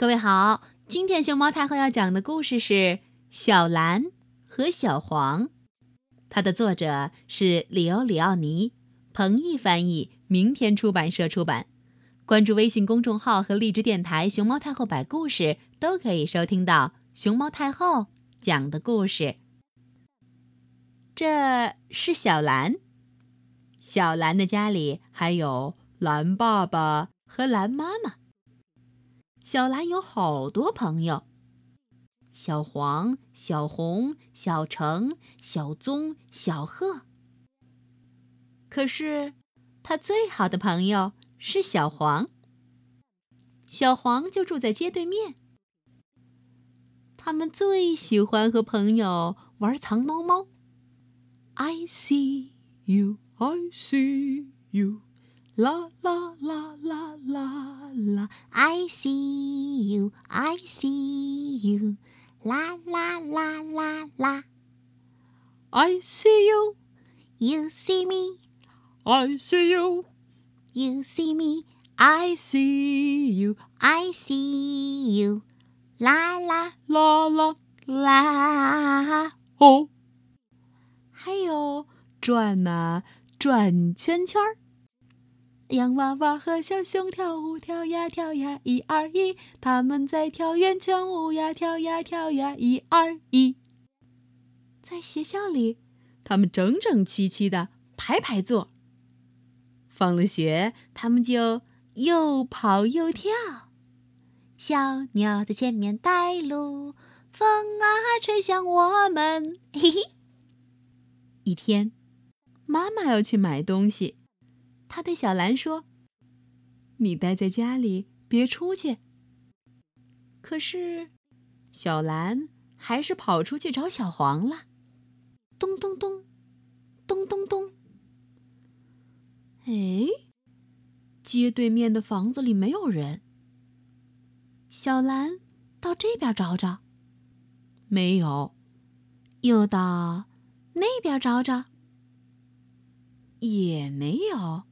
各位好，今天熊猫太后要讲的故事是《小蓝和小黄》，它的作者是里欧里奥尼，彭毅翻译，明天出版社出版。关注微信公众号和荔枝电台“熊猫太后摆故事”，都可以收听到熊猫太后讲的故事。这是小蓝，小蓝的家里还有蓝爸爸和蓝妈妈。小蓝有好多朋友，小黄、小红、小橙、小棕、小褐。可是，他最好的朋友是小黄。小黄就住在街对面。他们最喜欢和朋友玩藏猫猫。I see you, I see you. 啦啦啦啦啦啦！I see you, I see you，啦啦啦啦啦！I see you, you see me, I see you, you see me, I see you, I see you，啦啦啦啦啦！哦，还有转呐转圈圈儿。 洋娃娃和小熊跳舞，跳呀跳呀，一二一，他们在跳圆圈舞呀，跳呀跳呀，一二一。在学校里，他们整整齐齐的排排坐。放了学，他们就又跑又跳。小鸟在前面带路，风啊吹向我们。嘿嘿。一天，妈妈要去买东西。他对小兰说：“你待在家里，别出去。”可是，小兰还是跑出去找小黄了。咚咚咚，咚咚咚。哎，街对面的房子里没有人。小兰到这边找找，没有；又到那边找找，也没有。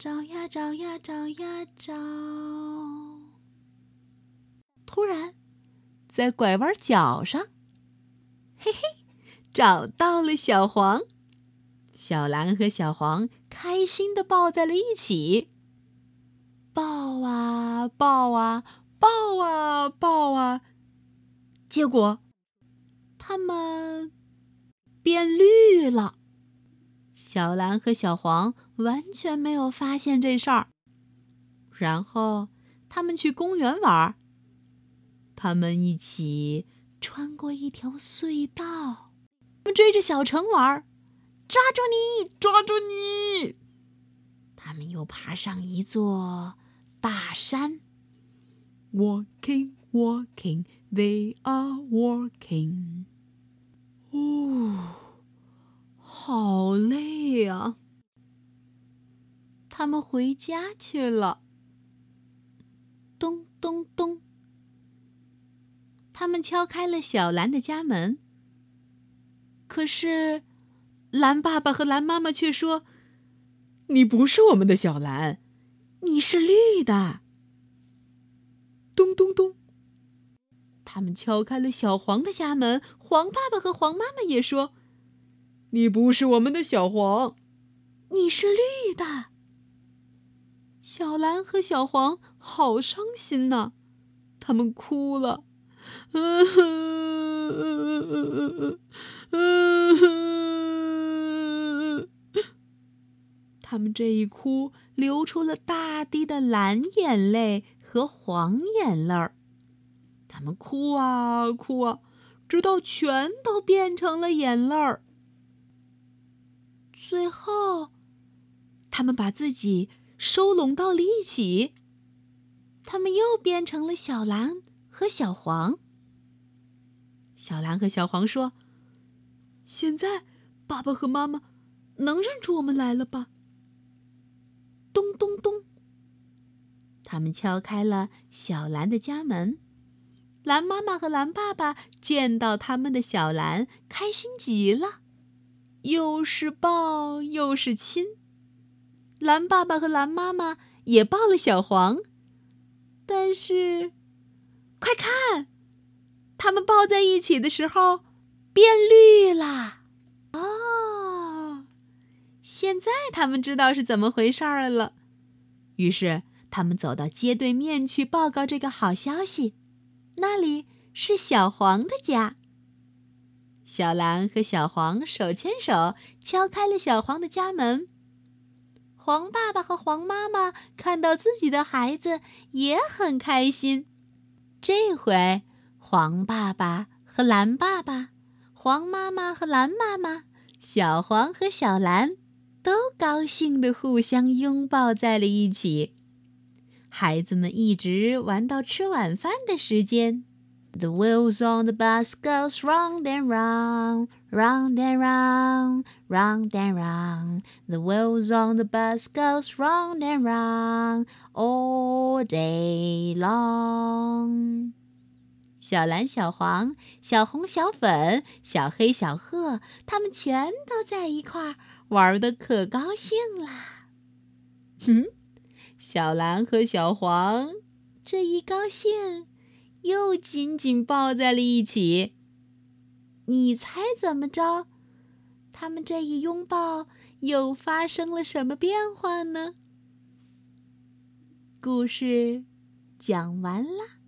找呀找呀找呀找，突然，在拐弯角上，嘿嘿，找到了小黄。小蓝和小黄开心的抱在了一起，抱啊抱啊抱啊抱啊，结果，他们变绿了。小蓝和小黄完全没有发现这事儿。然后他们去公园玩儿。他们一起穿过一条隧道，他们追着小城玩儿，抓住你，抓住你！他们又爬上一座大山。Walking, walking, they are walking. 哦。好累呀！他们回家去了。咚咚咚，他们敲开了小蓝的家门。可是，蓝爸爸和蓝妈妈却说：“你不是我们的小蓝，你是绿的。”咚咚咚，他们敲开了小黄的家门。黄爸爸和黄妈妈也说。你不是我们的小黄，你是绿的。小蓝和小黄好伤心呐，他们哭了，嗯嗯嗯嗯嗯，他们这一哭，流出了大滴的蓝眼泪和黄眼泪儿。他们哭啊哭啊，直到全都变成了眼泪儿。最后，他们把自己收拢到了一起。他们又变成了小蓝和小黄。小蓝和小黄说：“现在，爸爸和妈妈能认出我们来了吧？”咚咚咚，他们敲开了小蓝的家门。蓝妈妈和蓝爸爸见到他们的小蓝，开心极了。又是抱又是亲，蓝爸爸和蓝妈妈也抱了小黄，但是，快看，他们抱在一起的时候变绿了。哦，现在他们知道是怎么回事儿了。于是，他们走到街对面去报告这个好消息。那里是小黄的家。小蓝和小黄手牵手敲开了小黄的家门。黄爸爸和黄妈妈看到自己的孩子也很开心。这回，黄爸爸和蓝爸爸，黄妈妈和蓝妈妈，小黄和小蓝，都高兴地互相拥抱在了一起。孩子们一直玩到吃晚饭的时间。The wheels on the bus goes round and round, round and round, round and round. The wheels on the bus goes round and round all day long. 小蓝、小黄、小红、小粉、小黑、小褐，他们全都在一块儿玩的可高兴啦。哼，小蓝和小黄这一高兴。又紧紧抱在了一起。你猜怎么着？他们这一拥抱又发生了什么变化呢？故事讲完了。